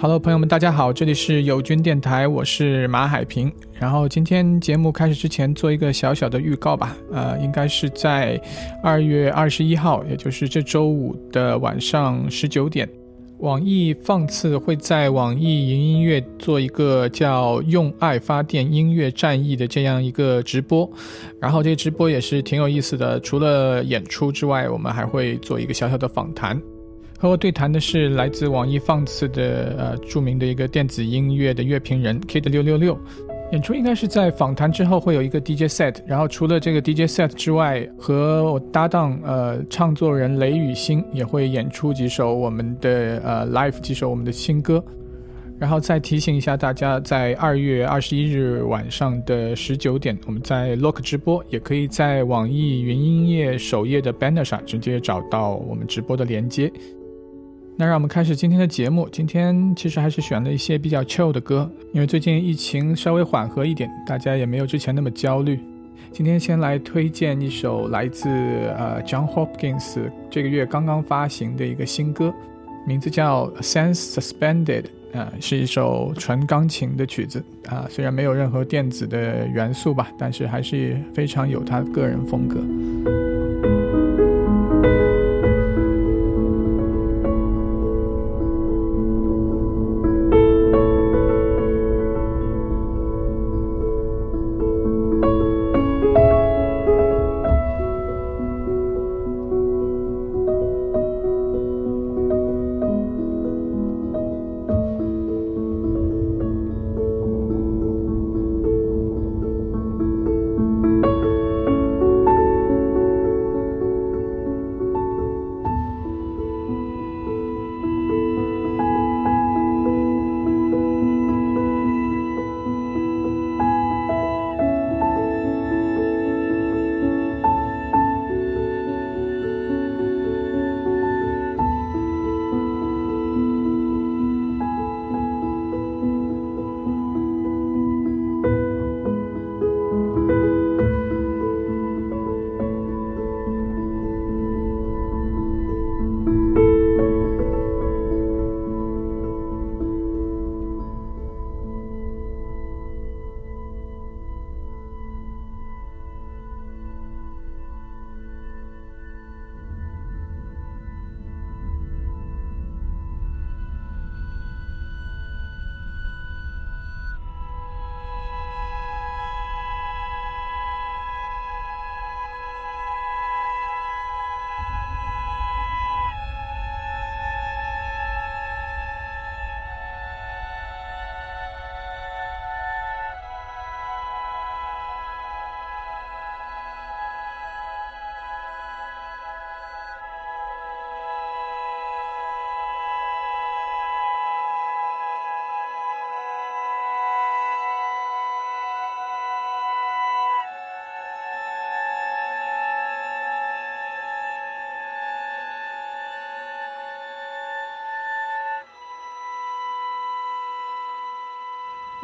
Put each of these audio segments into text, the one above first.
Hello，朋友们，大家好，这里是友军电台，我是马海平。然后今天节目开始之前做一个小小的预告吧，呃，应该是在二月二十一号，也就是这周五的晚上十九点，网易放次会在网易云音乐做一个叫“用爱发电音乐战役”的这样一个直播。然后这个直播也是挺有意思的，除了演出之外，我们还会做一个小小的访谈。和我对谈的是来自网易放肆的呃著名的一个电子音乐的乐评人 Kid 六六六，演出应该是在访谈之后会有一个 DJ set，然后除了这个 DJ set 之外，和我搭档呃唱作人雷雨欣也会演出几首我们的呃 live 几首我们的新歌，然后再提醒一下大家，在二月二十一日晚上的十九点，我们在 Lock 直播，也可以在网易云音乐首页的 banner 上直接找到我们直播的连接。那让我们开始今天的节目。今天其实还是选了一些比较 chill 的歌，因为最近疫情稍微缓和一点，大家也没有之前那么焦虑。今天先来推荐一首来自呃 John Hopkins 这个月刚刚发行的一个新歌，名字叫《Sense Suspended》，啊，是一首纯钢琴的曲子啊，虽然没有任何电子的元素吧，但是还是非常有他个人风格。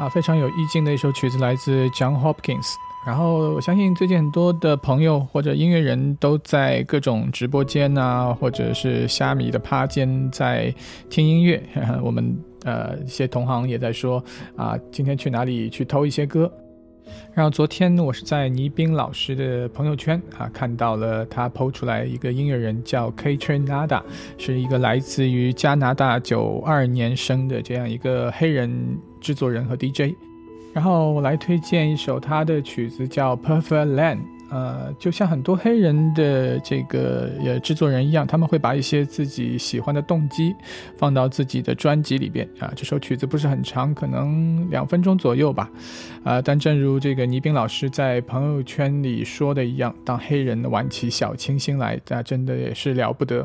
啊，非常有意境的一首曲子，来自 John Hopkins。然后我相信最近很多的朋友或者音乐人都在各种直播间啊，或者是虾米的趴间在听音乐。我们呃一些同行也在说啊，今天去哪里去偷一些歌。然后昨天我是在倪斌老师的朋友圈啊看到了他抛出来一个音乐人叫 K Trinada，是一个来自于加拿大九二年生的这样一个黑人。制作人和 DJ，然后我来推荐一首他的曲子，叫《Perfect Land》。呃，就像很多黑人的这个呃制作人一样，他们会把一些自己喜欢的动机放到自己的专辑里边啊。这首曲子不是很长，可能两分钟左右吧。啊，但正如这个倪斌老师在朋友圈里说的一样，当黑人玩起小清新来，那真的也是了不得。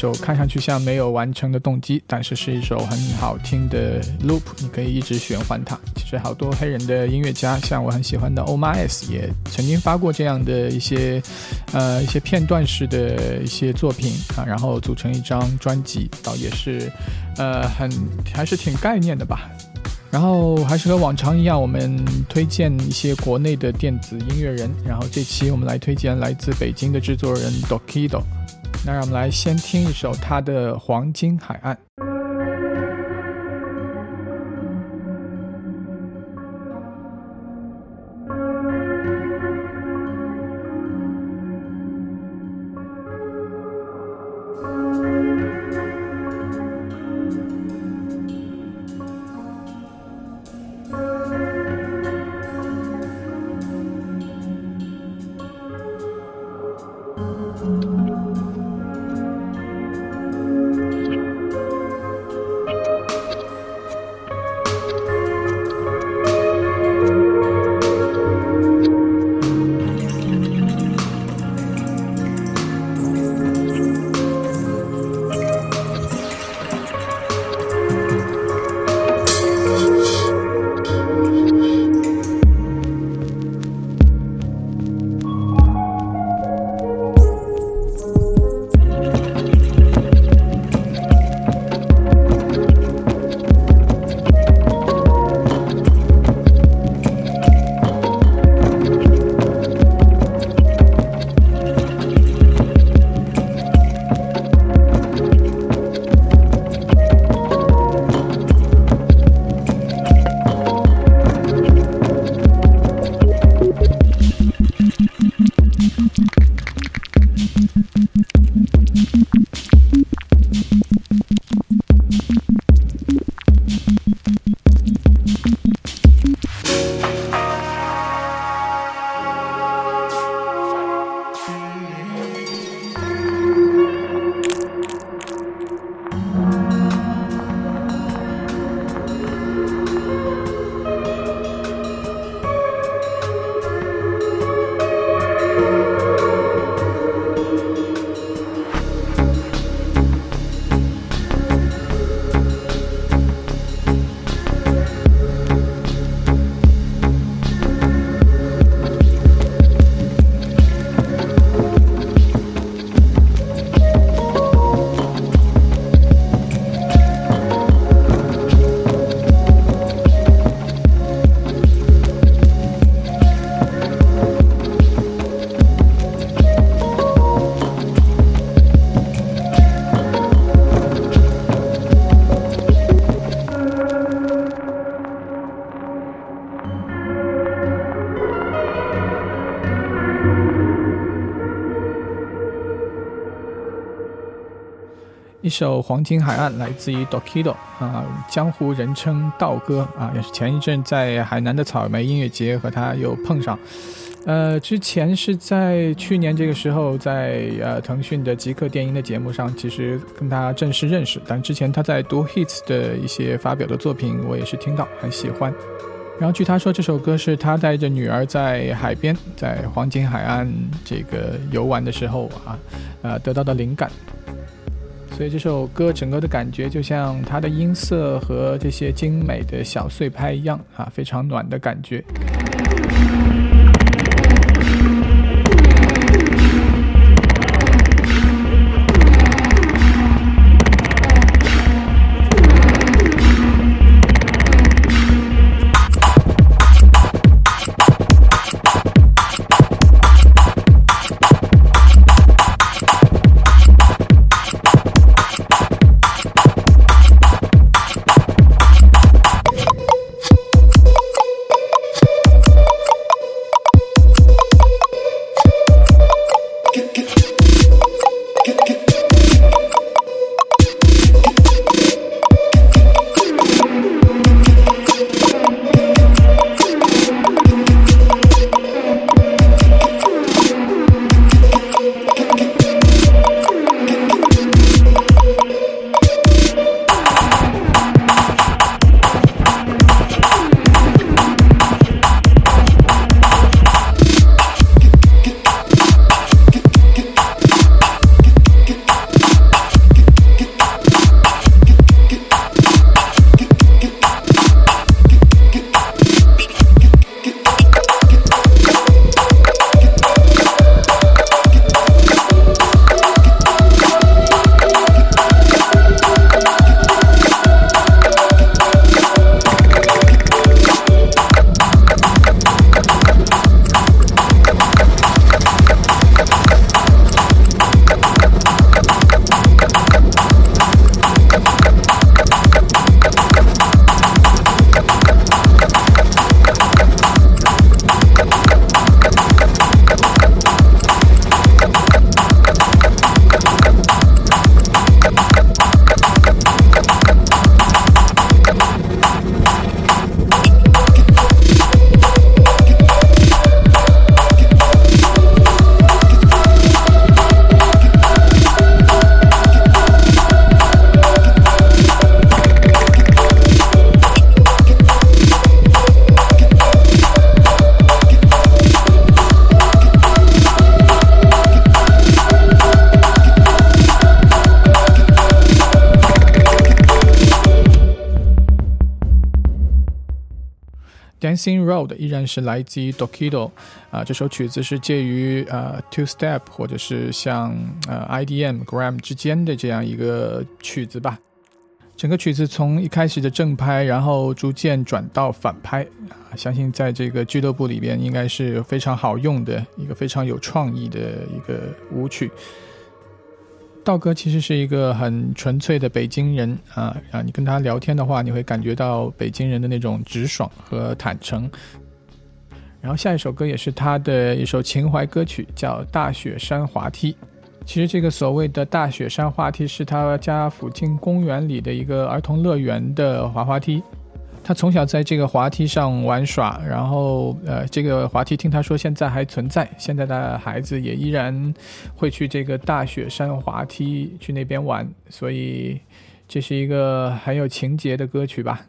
首看上去像没有完成的动机，但是是一首很好听的 loop，你可以一直循环它。其实好多黑人的音乐家，像我很喜欢的 Omar S，也曾经发过这样的一些呃一些片段式的一些作品啊，然后组成一张专辑，倒也是呃很还是挺概念的吧。然后还是和往常一样，我们推荐一些国内的电子音乐人。然后这期我们来推荐来自北京的制作人 Dokido。那让我们来先听一首他的《黄金海岸》。首《黄金海岸》来自于 Dokido 啊，江湖人称道哥啊，也是前一阵在海南的草莓音乐节和他又碰上。呃，之前是在去年这个时候，在呃腾讯的极客电音的节目上，其实跟他正式认识。但之前他在读 Hits 的一些发表的作品，我也是听到很喜欢。然后据他说，这首歌是他带着女儿在海边，在黄金海岸这个游玩的时候啊，呃得到的灵感。所以这首歌整个的感觉就像它的音色和这些精美的小碎拍一样啊，非常暖的感觉。Dancing Road 依然是来自于 Dokido，啊，这首曲子是介于呃 Two Step 或者是像呃 IDM Gram 之间的这样一个曲子吧。整个曲子从一开始的正拍，然后逐渐转到反拍，啊，相信在这个俱乐部里边应该是非常好用的一个非常有创意的一个舞曲。道哥其实是一个很纯粹的北京人啊啊！你跟他聊天的话，你会感觉到北京人的那种直爽和坦诚。然后下一首歌也是他的一首情怀歌曲，叫《大雪山滑梯》。其实这个所谓的大雪山滑梯是他家附近公园里的一个儿童乐园的滑滑梯。他从小在这个滑梯上玩耍，然后呃，这个滑梯听他说现在还存在，现在的孩子也依然会去这个大雪山滑梯去那边玩，所以这是一个很有情节的歌曲吧。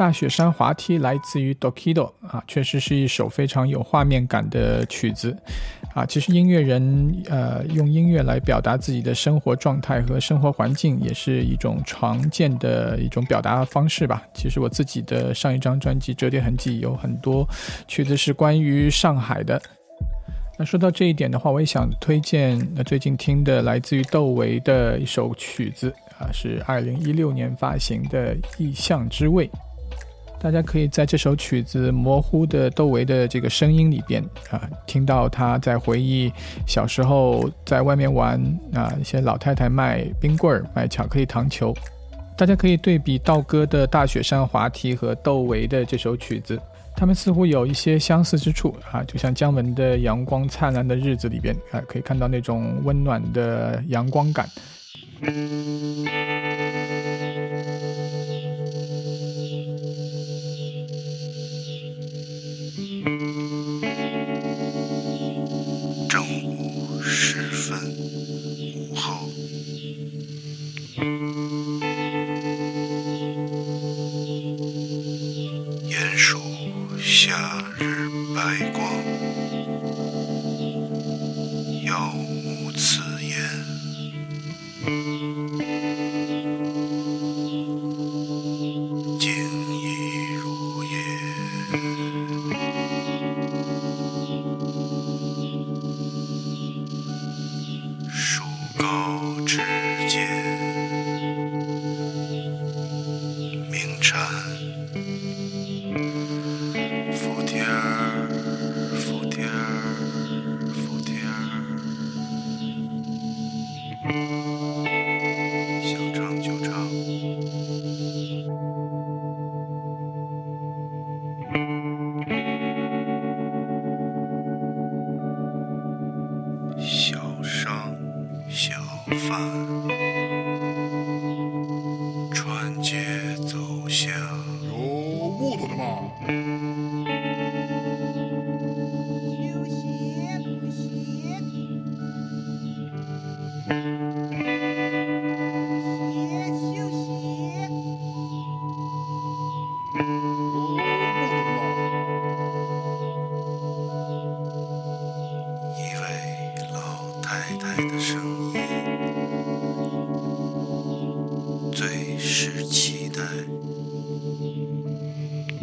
大雪山滑梯来自于 Dokido 啊，确实是一首非常有画面感的曲子啊。其实音乐人呃用音乐来表达自己的生活状态和生活环境，也是一种常见的一种表达方式吧。其实我自己的上一张专辑《折叠痕迹》有很多曲子是关于上海的。那说到这一点的话，我也想推荐那最近听的来自于窦唯的一首曲子啊，是二零一六年发行的《意象之味》。大家可以在这首曲子模糊的窦唯的这个声音里边啊，听到他在回忆小时候在外面玩啊，一些老太太卖冰棍儿、卖巧克力糖球。大家可以对比道哥的大雪山滑梯和窦唯的这首曲子，他们似乎有一些相似之处啊，就像姜文的《阳光灿烂的日子》里边啊，可以看到那种温暖的阳光感。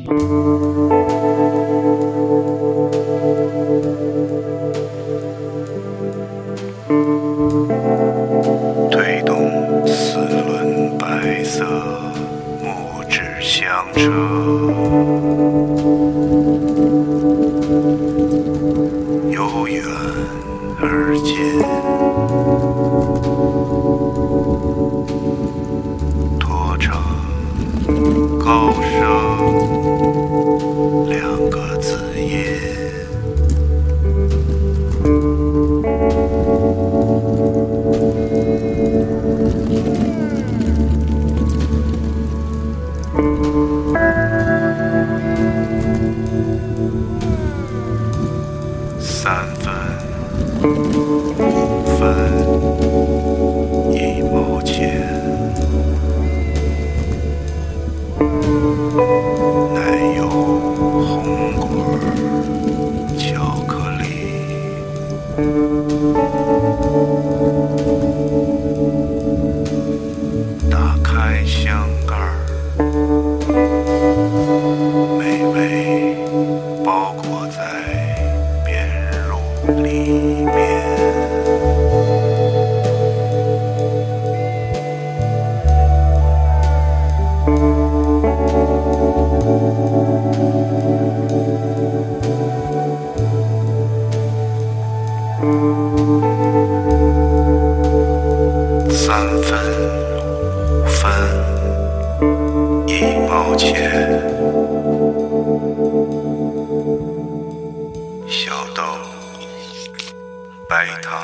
うん。白糖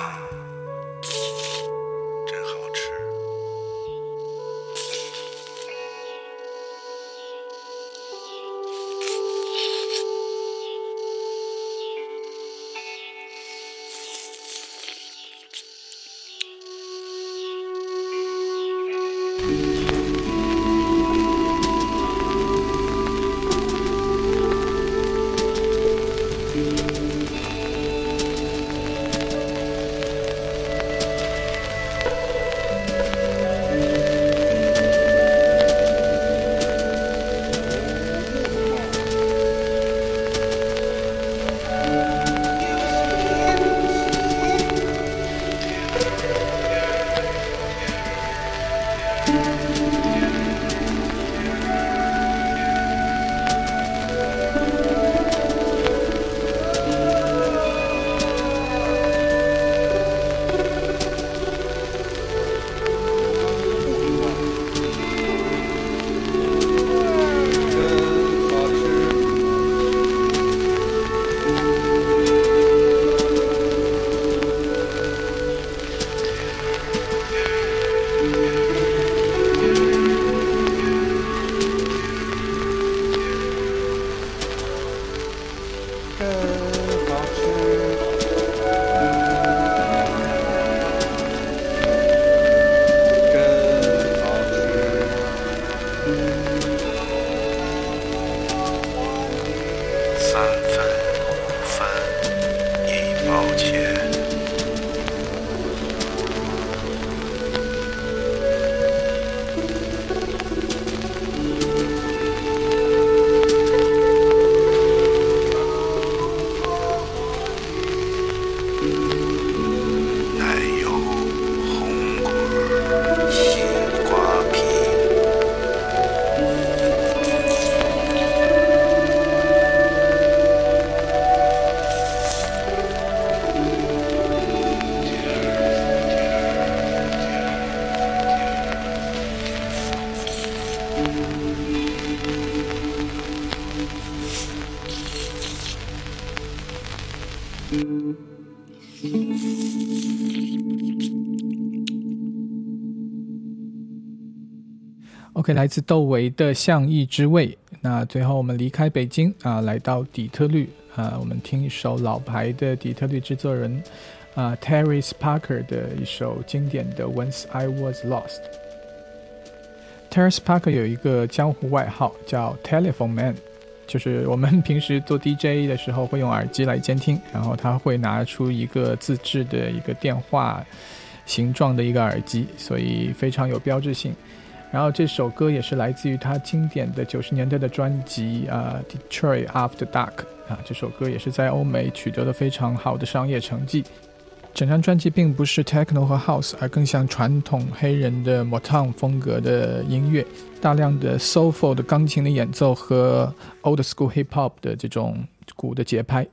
OK，来自窦唯的《相意之味》。那最后我们离开北京啊，来到底特律啊，我们听一首老牌的底特律制作人啊，Terry Parker 的一首经典的《Once I Was Lost》。Terry Parker 有一个江湖外号叫 Telephone Man，就是我们平时做 DJ 的时候会用耳机来监听，然后他会拿出一个自制的一个电话形状的一个耳机，所以非常有标志性。然后这首歌也是来自于他经典的九十年代的专辑啊，《Detroit After Dark》啊，这首歌也是在欧美取得了非常好的商业成绩。整张专辑并不是 techno 和 house，而更像传统黑人的 Motown 风格的音乐，大量的 soulful 的钢琴的演奏和 old school hip hop 的这种鼓的节拍。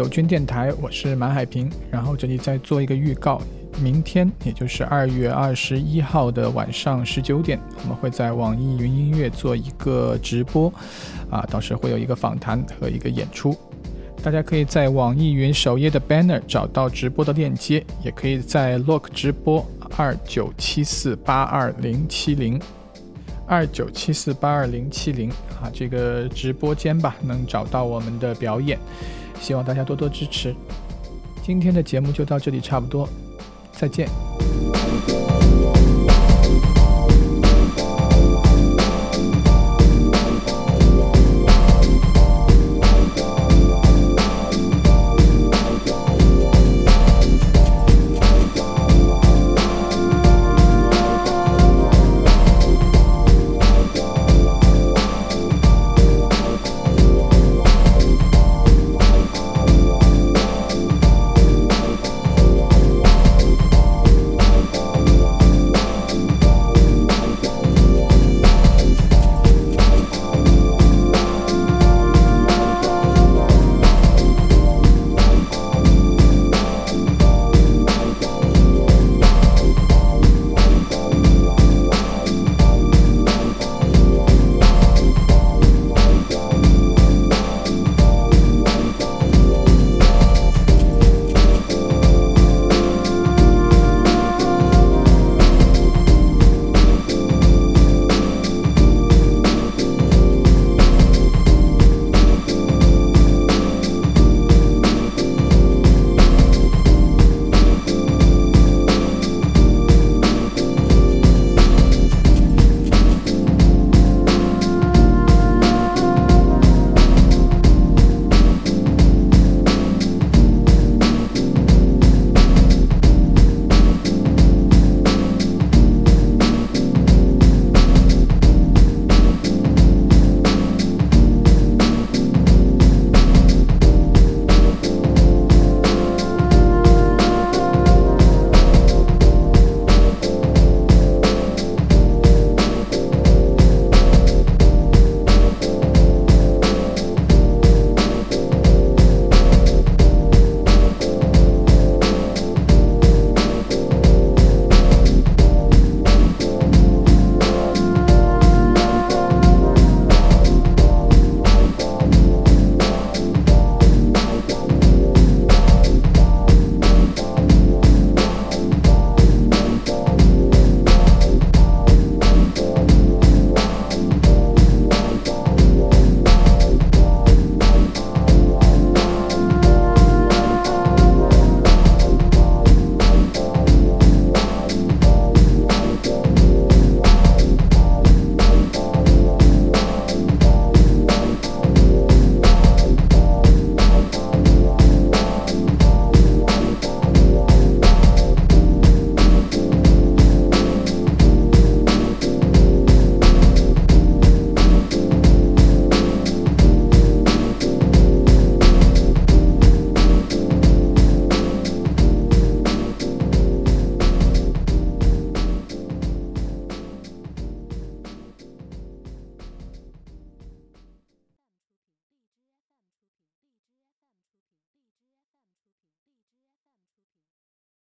友军电台，我是马海平。然后这里再做一个预告，明天也就是二月二十一号的晚上十九点，我们会在网易云音乐做一个直播，啊，到时会有一个访谈和一个演出。大家可以在网易云首页的 banner 找到直播的链接，也可以在 look 直播二九七四八二零七零二九七四八二零七零啊，这个直播间吧，能找到我们的表演。希望大家多多支持。今天的节目就到这里，差不多，再见。